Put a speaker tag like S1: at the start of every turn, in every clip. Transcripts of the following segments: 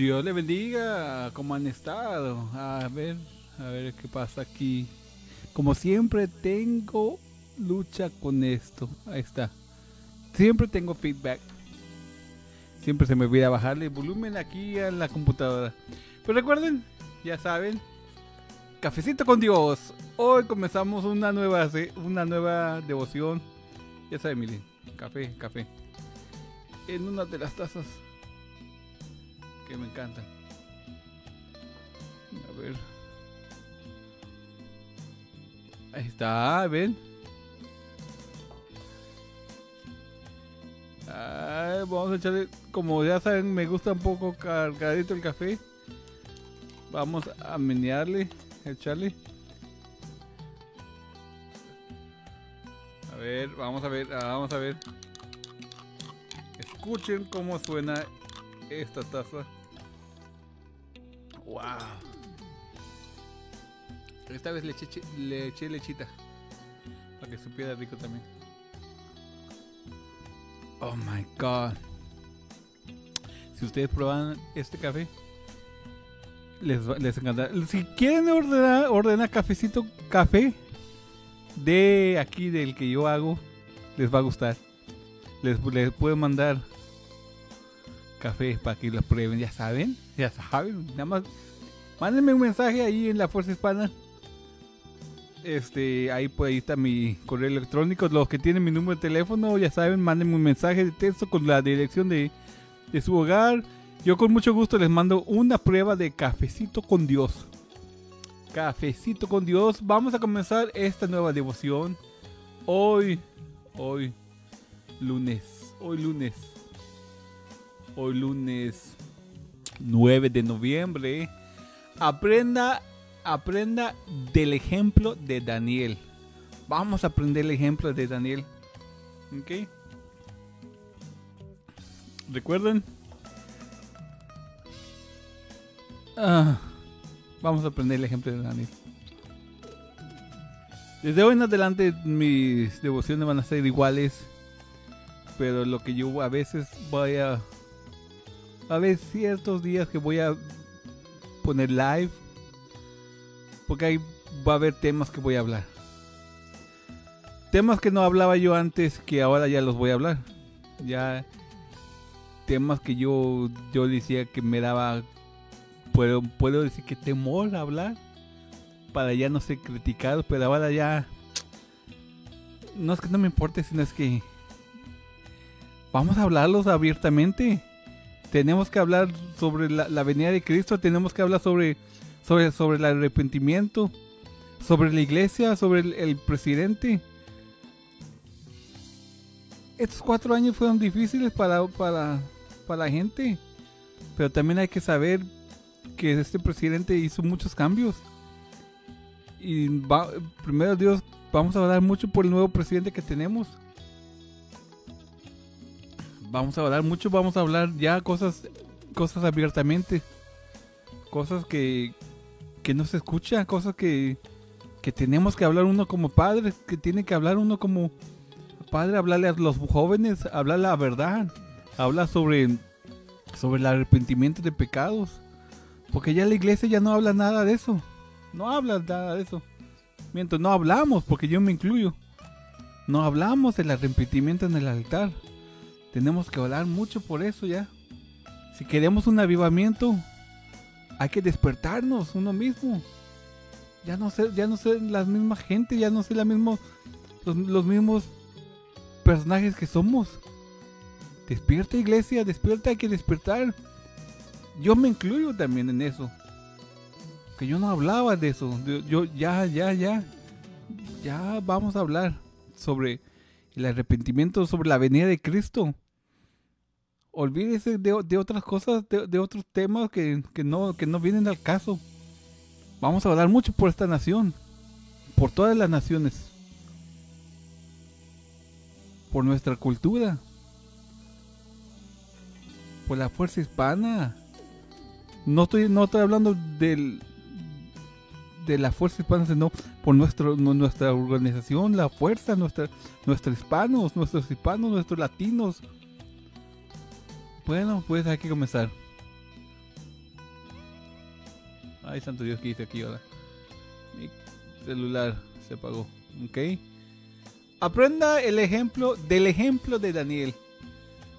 S1: Dios le bendiga, ¿cómo han estado? A ver, a ver qué pasa aquí. Como siempre tengo lucha con esto. Ahí está. Siempre tengo feedback. Siempre se me olvida bajarle volumen aquí a la computadora. Pero recuerden, ya saben, cafecito con Dios. Hoy comenzamos una nueva, una nueva devoción. Ya saben, miren, café, café. En una de las tazas que me encantan. A ver. Ahí está, ven. vamos a echarle, como ya saben, me gusta un poco cargadito el café. Vamos a menearle, echarle. A ver, vamos a ver, vamos a ver. Escuchen cómo suena esta taza. Wow. Esta vez le eché, le eché lechita. Para que supiera rico también. Oh my god. Si ustedes prueban este café, les, les encantará. Si quieren ordenar, ordena cafecito café de aquí del que yo hago, les va a gustar. Les, les puedo mandar café para que lo prueben, ya saben, ya saben. Nada más mándenme un mensaje ahí en la Fuerza Hispana este, ahí, pues, ahí está mi correo electrónico. Los que tienen mi número de teléfono, ya saben, mándenme un mensaje de texto con la dirección de, de su hogar. Yo con mucho gusto les mando una prueba de cafecito con Dios. Cafecito con Dios. Vamos a comenzar esta nueva devoción. Hoy, hoy, lunes. Hoy lunes. Hoy lunes 9 de noviembre. Aprenda aprenda del ejemplo de Daniel. Vamos a aprender el ejemplo de Daniel. ¿Ok? ¿Recuerden? Ah, vamos a aprender el ejemplo de Daniel. Desde hoy en adelante mis devociones van a ser iguales. Pero lo que yo a veces voy a... A ver ciertos días que voy a poner live porque ahí va a haber temas que voy a hablar. Temas que no hablaba yo antes, que ahora ya los voy a hablar. Ya temas que yo, yo decía que me daba, puedo, puedo decir que temor hablar, para ya no ser criticado, pero ahora ya, no es que no me importe, sino es que vamos a hablarlos abiertamente. Tenemos que hablar sobre la, venida de Cristo, tenemos que hablar sobre sobre, sobre el arrepentimiento, sobre la iglesia, sobre el, presidente. Estos cuatro años fueron difíciles para, para, para la gente, pero también hay que saber que este presidente hizo muchos cambios. Y primero Dios, vamos a hablar mucho por el nuevo presidente que tenemos. Vamos a hablar mucho, vamos a hablar ya cosas, cosas abiertamente. Cosas que, que no se escucha, cosas que, que tenemos que hablar uno como padre, que tiene que hablar uno como padre, hablarle a los jóvenes, hablar la verdad, hablar sobre, sobre el arrepentimiento de pecados. Porque ya la iglesia ya no habla nada de eso. No habla nada de eso. Mientras no hablamos, porque yo me incluyo. No hablamos del arrepentimiento en el altar. Tenemos que hablar mucho por eso ya. Si queremos un avivamiento, hay que despertarnos uno mismo. Ya no sé, ya no sé la misma gente, ya no sé la mismo, los, mismos personajes que somos. Despierta iglesia, despierta, hay que despertar. Yo me incluyo también en eso. Que yo no hablaba de eso. Yo ya, ya, ya. Ya vamos a hablar sobre el arrepentimiento, sobre la venida de Cristo olvídese de, de otras cosas, de, otros temas que, no, que no vienen al caso. Vamos a hablar mucho por esta nación, por todas las naciones, por nuestra cultura, por la fuerza hispana. No estoy, no estoy hablando del, de la fuerza hispana, sino por nuestro, nuestra organización, la fuerza, nuestra, nuestros hispanos, nuestros hispanos, nuestros latinos, bueno, pues hay que comenzar. Ay, santo Dios, ¿qué hice aquí ahora? Mi celular se apagó. Ok. Aprenda el ejemplo del ejemplo de Daniel.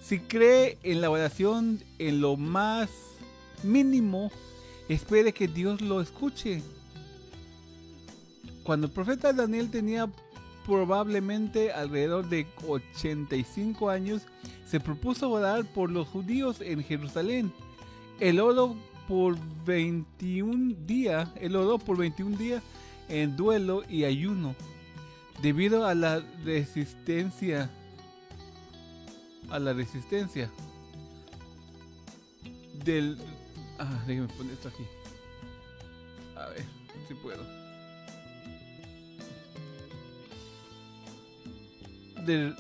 S1: Si cree en la oración en lo más mínimo, espere que Dios lo escuche. Cuando el profeta Daniel tenía probablemente alrededor de 85 años, se propuso orar por los judíos en Jerusalén. El oro por 21 días, el oro por 21 días en duelo y ayuno, debido a la resistencia a la resistencia del ah, déjeme poner esto aquí. A ver, si puedo. Del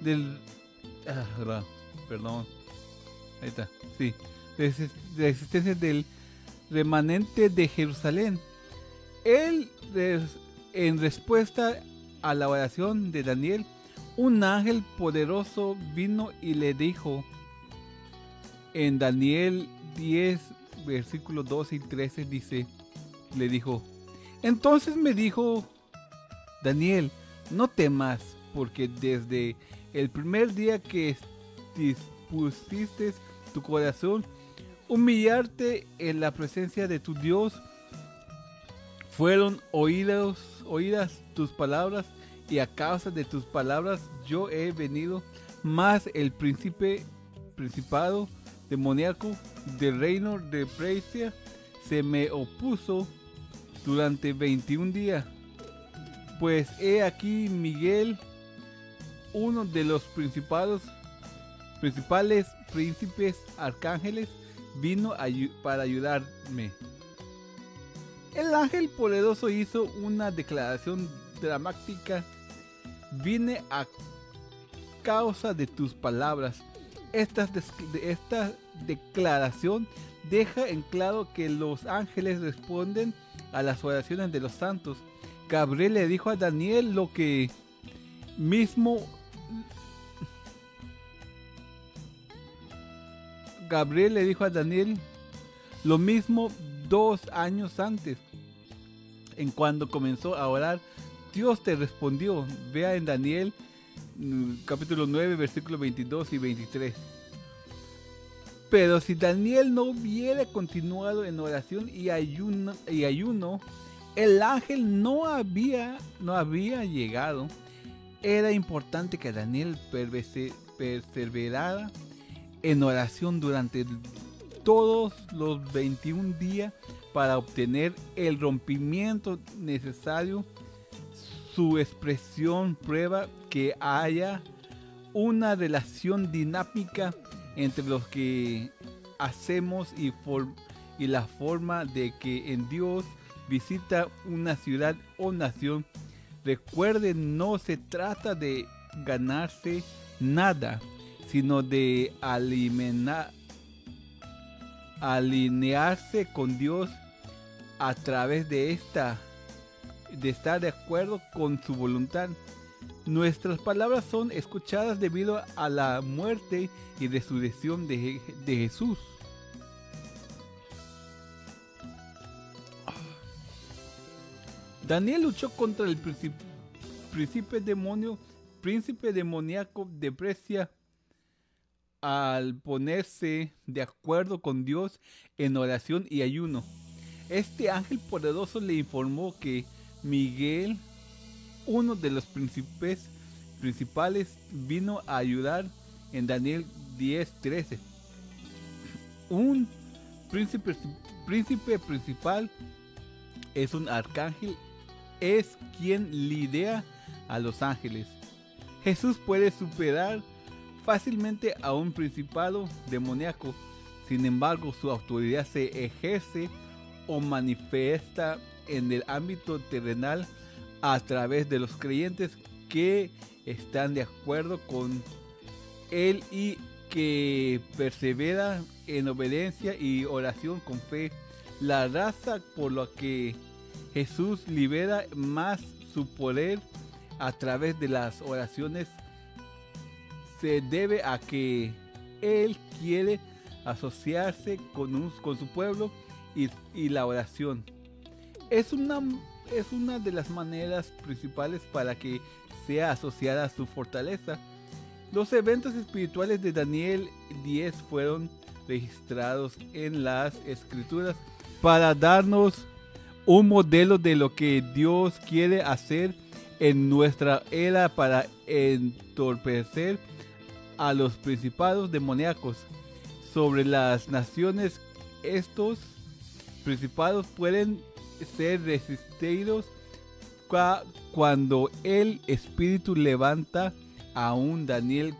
S1: del ah, perdón. Ahí está. Sí de existencia del remanente de Jerusalén. Él, en respuesta a la oración de Daniel, un ángel poderoso vino y le dijo en Daniel 10, versículos 12 y 13, dice, le dijo, entonces me dijo Daniel, no temas, porque desde el primer día que dispusiste tu corazón humillarte en la presencia de tu Dios. Fueron oídos, oídas tus palabras y a causa de tus palabras yo he venido, más el príncipe, principado demoníaco del reino de Precia se me opuso durante 21 días. Pues he aquí Miguel, uno de los principados, principales príncipes arcángeles, vino para ayudarme. El ángel poderoso hizo una declaración dramática. Vine a causa de tus palabras. Esta, esta declaración deja en claro que los ángeles responden a las oraciones de los santos. Gabriel le dijo a Daniel lo que mismo Gabriel le dijo a Daniel lo mismo dos años antes. En cuando comenzó a orar, Dios te respondió. Vea en Daniel mm, capítulo 9, versículos 22 y 23. Pero si Daniel no hubiera continuado en oración y ayuno, y ayuno el ángel no había, no había llegado. Era importante que Daniel perseverara en oración durante todos los 21 días para obtener el rompimiento necesario. Su expresión prueba que haya una relación dinámica entre los que hacemos y, y la forma de que en Dios visita una ciudad o nación. Recuerden, no se trata de ganarse nada, sino de alinearse con Dios a través de esta, de estar de acuerdo con su voluntad. Nuestras palabras son escuchadas debido a la muerte y resurrección de, Jesús. Daniel luchó contra el príncipe, demonio, príncipe demoníaco de Precia al ponerse de acuerdo con Dios en oración y ayuno. Este ángel poderoso le informó que Miguel, uno de los príncipes principales, vino a ayudar en Daniel 10:13. Un príncipe, príncipe principal es un arcángel, es quien lidera a los ángeles. Jesús puede superar fácilmente a un principado demoníaco. Sin embargo, su autoridad se ejerce o manifiesta en el ámbito terrenal a través de los creyentes que están de acuerdo con él y que persevera en obediencia y oración con fe. La raza por la que Jesús libera más su poder a través de las oraciones se debe a que Él quiere asociarse con, con su pueblo y, la oración. Es una, es una de las maneras principales para que sea asociada a su fortaleza. Los eventos espirituales de Daniel 10 fueron registrados en las escrituras para darnos un modelo de lo que Dios quiere hacer en nuestra era para entorpecer a los principados demoníacos sobre las naciones. Estos principados pueden ser resistidos cuando el espíritu levanta a un Daniel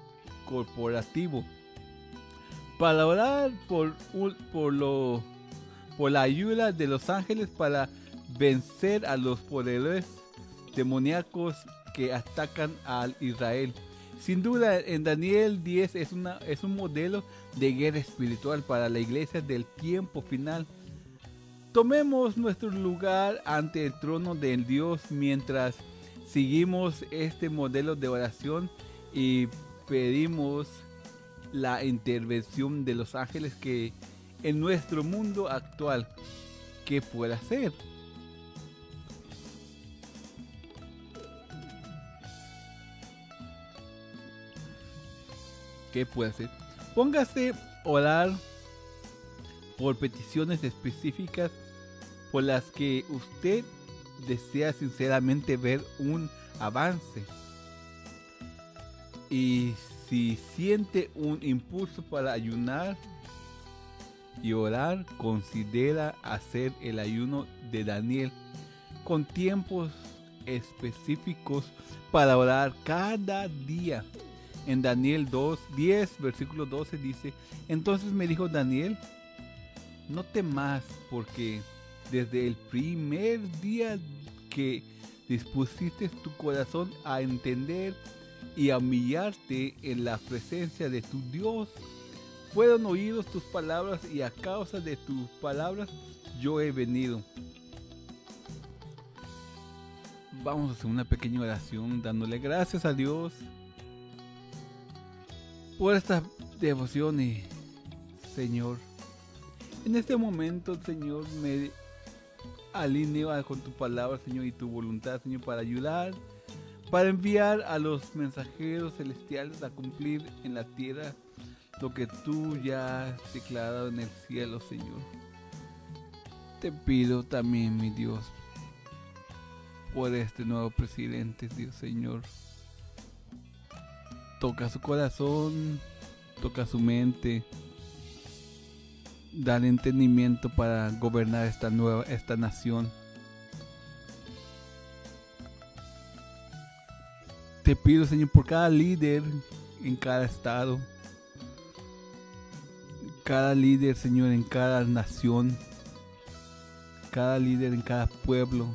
S1: corporativo. Para orar por, por, lo, por la ayuda de los ángeles para vencer a los poderes demoníacos que atacan al Israel. Sin duda, en Daniel 10 es, una, es un modelo de guerra espiritual para la iglesia del tiempo final. Tomemos nuestro lugar ante el trono del Dios mientras seguimos este modelo de oración y pedimos la intervención de los ángeles que en nuestro mundo actual, ¿qué puede hacer? ¿Qué puede hacer? Póngase a orar por peticiones específicas por las que usted desea sinceramente ver un avance. Y si siente un impulso para ayunar y orar, considera hacer el ayuno de Daniel con tiempos específicos para orar cada día. En Daniel 2, 10, versículo 12 dice, entonces me dijo Daniel, no temas porque desde el primer día que dispusiste tu corazón a entender y a humillarte en la presencia de tu Dios, fueron oídos tus palabras y a causa de tus palabras yo he venido. Vamos a hacer una pequeña oración dándole gracias a Dios por esta devoción y Señor. En este momento, Señor, me alineo con tu palabra, Señor, y tu voluntad, Señor, para ayudar, para enviar a los mensajeros celestiales a cumplir en la tierra lo que tú ya has declarado en el cielo, Señor. Te pido también, mi Dios, por este nuevo presidente, Dios Señor toca su corazón, toca su mente, da entendimiento para gobernar esta nueva, esta nación. Te pido, Señor, por cada líder en cada estado, cada líder, Señor, en cada nación, cada líder en cada pueblo,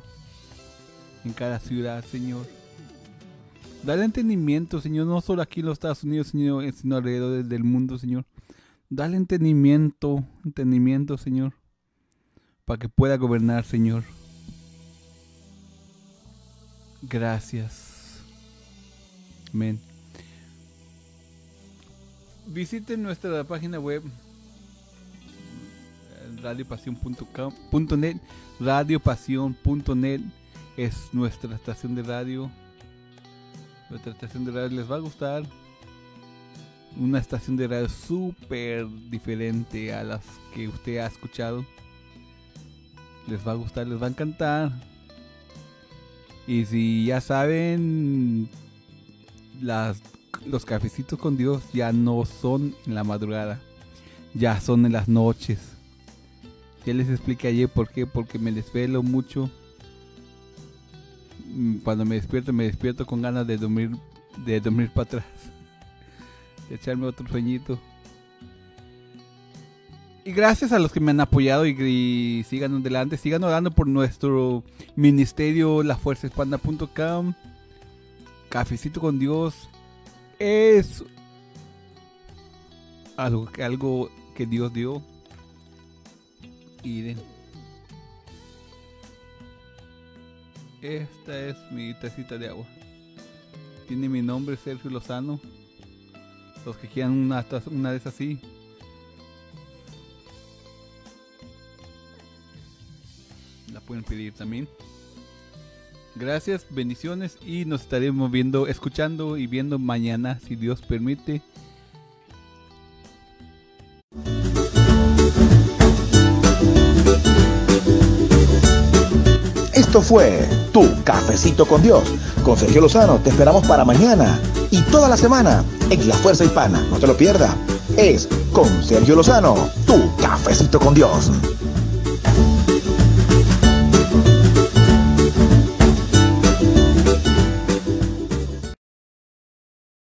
S1: en cada ciudad, Señor. Dale entendimiento, Señor, no solo aquí en los Estados Unidos, sino, sino alrededor del mundo, Señor. Dale entendimiento, entendimiento, Señor, para que pueda gobernar, Señor. Gracias. Amén. Visiten nuestra página web radiopasion.net radiopasion.net es nuestra estación de radio nuestra estación de radio les va a gustar. Una estación de radio súper diferente a las que usted ha escuchado. Les va a gustar, les va a encantar. Y si ya saben, las, los cafecitos con Dios ya no son en la madrugada, ya son en las noches. Ya les expliqué ayer por qué, porque me desvelo mucho Mm, cuando me despierto, me despierto con ganas de dormir, de dormir para atrás, de echarme otro sueñito. Y gracias a los que me han apoyado y, sigan adelante, sigan orando por nuestro ministerio, lafuerzahispana.com. Cafecito con Dios es algo que Dios dio. Y Esta es mi tacita de agua. Tiene mi nombre, Sergio Lozano. Los que quieran una, una de esas así. pueden pedir también. Gracias, bendiciones y nos estaremos viendo, escuchando y viendo mañana, si Dios permite.
S2: Esto fue Tu Cafecito con Dios. Con Sergio Lozano te esperamos para mañana y toda la semana en La Fuerza Hispana. No te lo pierdas. Es con Sergio Lozano, Tu Cafecito con Dios.